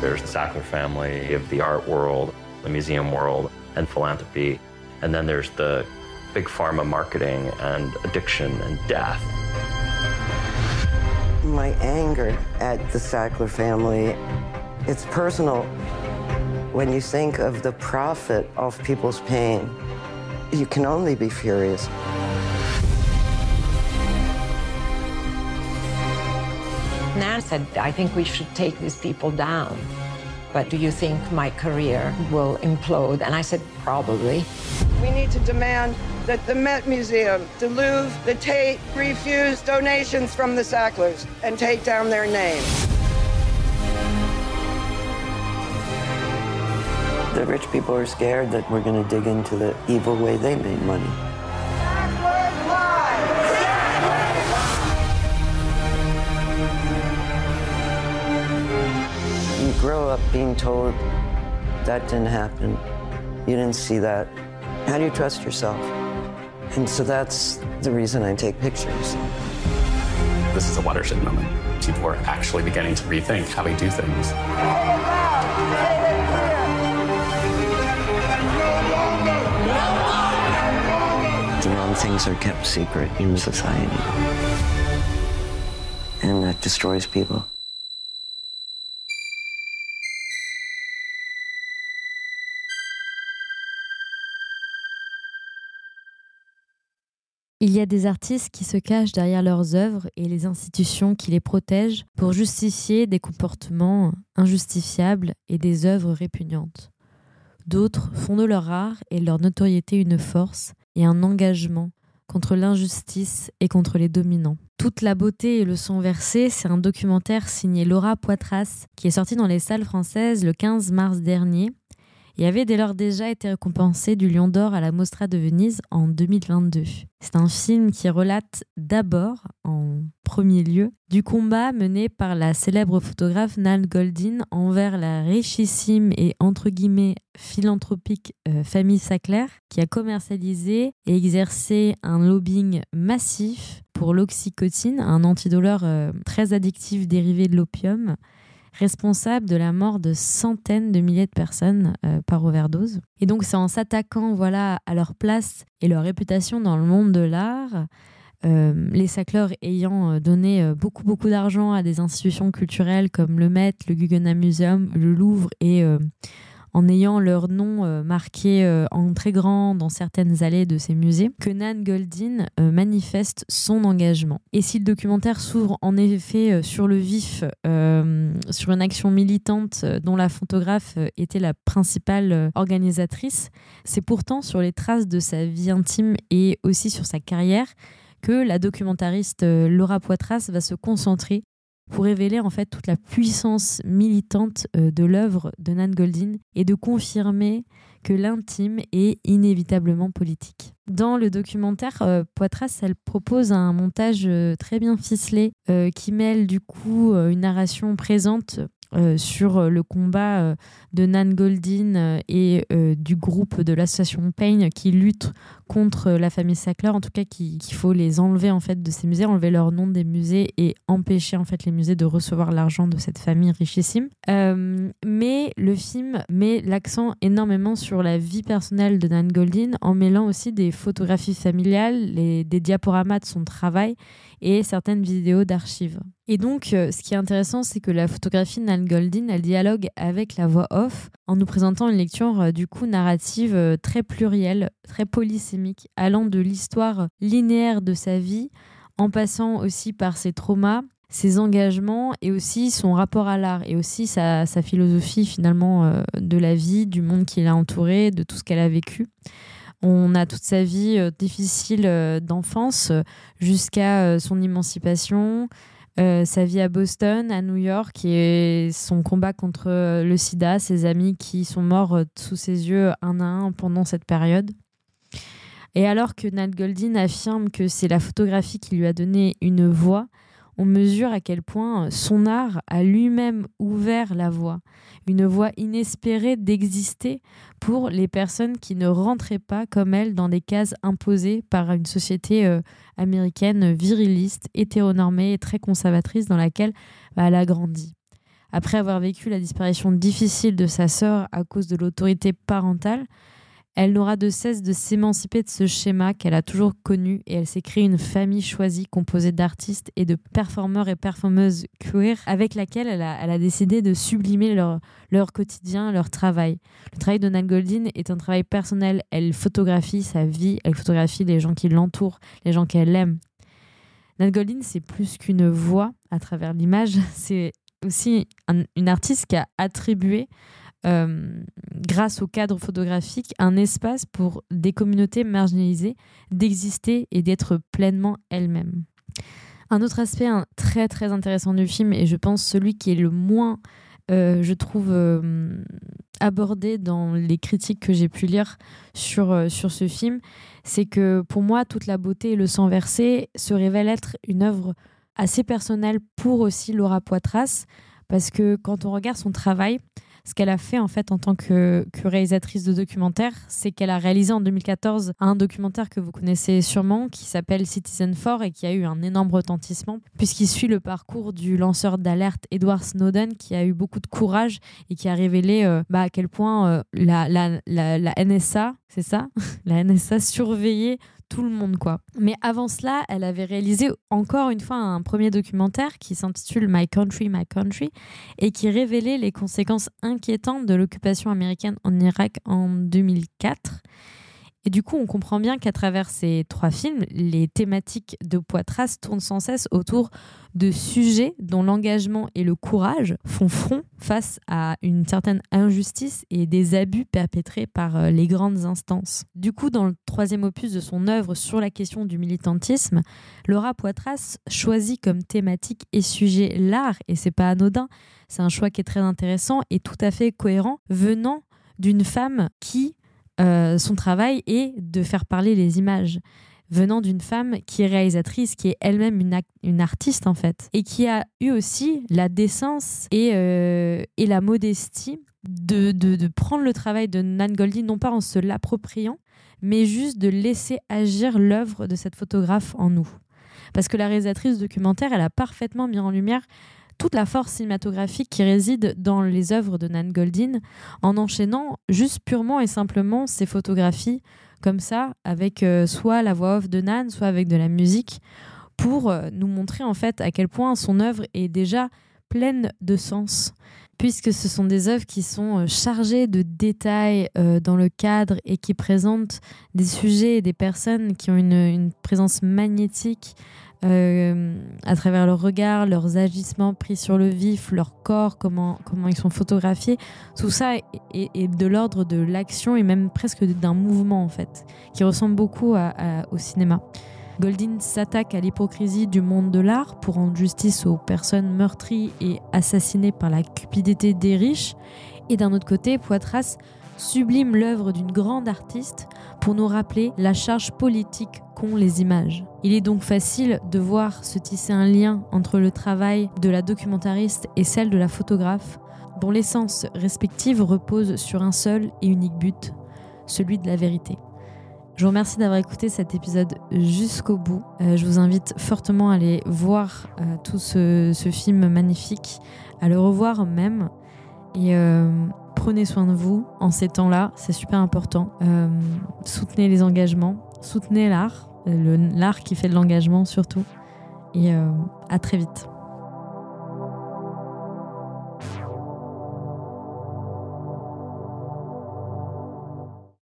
There's the Sackler family of the art world, the museum world, and philanthropy. And then there's the big pharma marketing and addiction and death. My anger at the Sackler family, it's personal. When you think of the profit of people's pain, you can only be furious. Nan said, I think we should take these people down. But do you think my career will implode? And I said, probably. We need to demand that the Met Museum, the Louvre, the Tate refuse donations from the Sacklers and take down their name. The rich people are scared that we're going to dig into the evil way they made money. Grow up being told that didn't happen. You didn't see that. How do you trust yourself? And so that's the reason I take pictures. This is a watershed moment. People are actually beginning to rethink how we do things. The wrong things are kept secret in society. And that destroys people. Il y a des artistes qui se cachent derrière leurs œuvres et les institutions qui les protègent pour justifier des comportements injustifiables et des œuvres répugnantes. D'autres font de leur art et de leur notoriété une force et un engagement contre l'injustice et contre les dominants. Toute la beauté et le son versé, c'est un documentaire signé Laura Poitras qui est sorti dans les salles françaises le 15 mars dernier et avait dès lors déjà été récompensé du Lion d'Or à la Mostra de Venise en 2022. C'est un film qui relate d'abord, en premier lieu, du combat mené par la célèbre photographe Nan Goldin envers la richissime et entre guillemets philanthropique euh, famille Sackler, qui a commercialisé et exercé un lobbying massif pour l'oxycotine, un antidouleur euh, très addictif dérivé de l'opium, responsable de la mort de centaines de milliers de personnes euh, par overdose. Et donc c'est en s'attaquant voilà à leur place et leur réputation dans le monde de l'art, euh, les Sackler ayant euh, donné beaucoup beaucoup d'argent à des institutions culturelles comme le Met, le Guggenheim Museum, le Louvre et en ayant leur nom euh, marqué euh, en très grand dans certaines allées de ces musées, que Nan Goldin euh, manifeste son engagement. Et si le documentaire s'ouvre en effet sur le vif, sur une action militante dont la photographe était la principale organisatrice, c'est pourtant sur les traces de sa vie intime et aussi sur sa carrière que la documentariste Laura Poitras va se concentrer pour révéler en fait toute la puissance militante euh, de l'œuvre de Nan Goldin et de confirmer que l'intime est inévitablement politique. Dans le documentaire, euh, Poitras, elle propose un montage euh, très bien ficelé qui mêle du coup une narration présente euh, sur euh, le combat euh, de Nan Goldin et du groupe de l'association Pain qui lutte contre la famille Sackler, en tout cas qui- qu'il faut les enlever en fait de ces musées, enlever leur nom des musées et empêcher en fait les musées de recevoir l'argent de cette famille richissime. Mais le film met l'accent énormément sur la vie personnelle de Nan Goldin en mêlant aussi des photographies familiales, les, des diaporamas de son travail et certaines vidéos d'archives. Et donc, euh, ce qui est intéressant, c'est que la photographie de Nan Goldin, elle dialogue avec la voix off en nous présentant une lecture euh, du coup narrative euh, très plurielle, très polysémique, allant de l'histoire linéaire de sa vie, en passant aussi par ses traumas, ses engagements et aussi son rapport à l'art et aussi sa, philosophie finalement de la vie, du monde qui l'a entouré, de tout ce qu'elle a vécu. On a toute sa vie euh, difficile euh, d'enfance euh, jusqu'à son émancipation, sa vie à Boston, à New York et son combat contre le sida, ses amis qui sont morts sous ses yeux un à un pendant cette période. Et alors que Nat Goldin affirme que c'est la photographie qui lui a donné une voix, on mesure à quel point son art a lui-même ouvert la voie, une voie inespérée d'exister pour les personnes qui ne rentraient pas comme elle dans des cases imposées par une société euh, américaine viriliste, hétéronormée et très conservatrice dans laquelle bah, elle a grandi. Après avoir vécu la disparition difficile de sa sœur à cause de l'autorité parentale, elle n'aura de cesse de s'émanciper de ce schéma qu'elle a toujours connu et elle s'est créée une famille choisie composée d'artistes et de performeurs et performeuses queer avec laquelle elle a, décidé de sublimer leur, quotidien, leur travail. Le travail de Nan Goldin est un travail personnel. Elle photographie sa vie, elle photographie les gens qui l'entourent, les gens qu'elle aime. Nan Goldin, c'est plus qu'une voix à travers l'image, c'est aussi une artiste qui a attribué euh, grâce au cadre photographique, un espace pour des communautés marginalisées d'exister et d'être pleinement elles-mêmes. Un autre aspect très très intéressant du film, et je pense celui qui est le moins, euh, je trouve, euh, abordé dans les critiques que j'ai pu lire sur, sur ce film, c'est que pour moi, toute la beauté et le sang versé se révèlent être une œuvre assez personnelle pour aussi Laura Poitras, parce que quand on regarde son travail, ce qu'elle a fait en tant que, réalisatrice de documentaire, c'est qu'elle a réalisé en 2014 un documentaire que vous connaissez sûrement qui s'appelle Citizen 4 et qui a eu un énorme retentissement puisqu'il suit le parcours du lanceur d'alerte Edward Snowden qui a eu beaucoup de courage et qui a révélé euh, bah, à quel point euh, la NSA, c'est ça, la NSA surveillait tout le monde quoi. Mais avant cela, elle avait réalisé encore une fois un premier documentaire qui s'intitule My Country, My Country et qui révélait les conséquences inquiétantes de l'occupation américaine en Irak en 2004 et du coup, on comprend bien qu'à travers ces trois films, les thématiques de Poitras tournent sans cesse autour de sujets dont l'engagement et le courage font front face à une certaine injustice et des abus perpétrés par euh, les grandes instances. Du coup, dans le troisième opus de son œuvre sur la question du militantisme, Laura Poitras choisit comme thématique et sujet l'art, et c'est pas anodin, c'est un choix qui est très intéressant et tout à fait cohérent venant d'une femme qui euh, son travail est de faire parler les images venant d'une femme qui est réalisatrice, qui est elle-même une, artiste en fait, et qui a eu aussi la décence et, euh, la modestie de, de, de, prendre le travail de Nan Goldie, non pas en se l'appropriant, mais juste de laisser agir l'œuvre de cette photographe en nous. Parce que la réalisatrice documentaire, elle a parfaitement mis en lumière toute la force cinématographique qui réside dans les œuvres de Nan Goldin en enchaînant juste purement et simplement ses photographies comme ça, avec euh, soit la voix off de Nan, soit avec de la musique, pour euh, nous montrer en fait à quel point son œuvre est déjà pleine de sens, puisque ce sont des œuvres qui sont euh, chargées de détails dans le cadre et qui présentent des sujets et des personnes qui ont une présence magnétique euh, à travers leurs regards, leurs agissements pris sur le vif, leur corps, comment, comment ils sont photographiés. Tout ça est, de l'ordre de l'action et même presque d'un mouvement en fait, qui ressemble beaucoup au cinéma. Goldin s'attaque à l'hypocrisie du monde de l'art pour rendre justice aux personnes meurtries et assassinées par la cupidité des riches. Et d'un autre côté, Poitras sublime l'œuvre d'une grande artiste pour nous rappeler la charge politique qu'ont les images. Il est donc facile de voir se tisser un lien entre le travail de la documentariste et celle de la photographe, dont l'essence respective repose sur un seul et unique but, celui de la vérité. Je vous remercie d'avoir écouté cet épisode jusqu'au bout. Euh, je vous invite fortement à aller voir euh, tout ce, film magnifique, à le revoir même. Euh, prenez soin de vous en ces temps-là, c'est super important. Euh, soutenez les engagements, soutenez l'art, l'art qui fait de l'engagement surtout. Et euh, à très vite.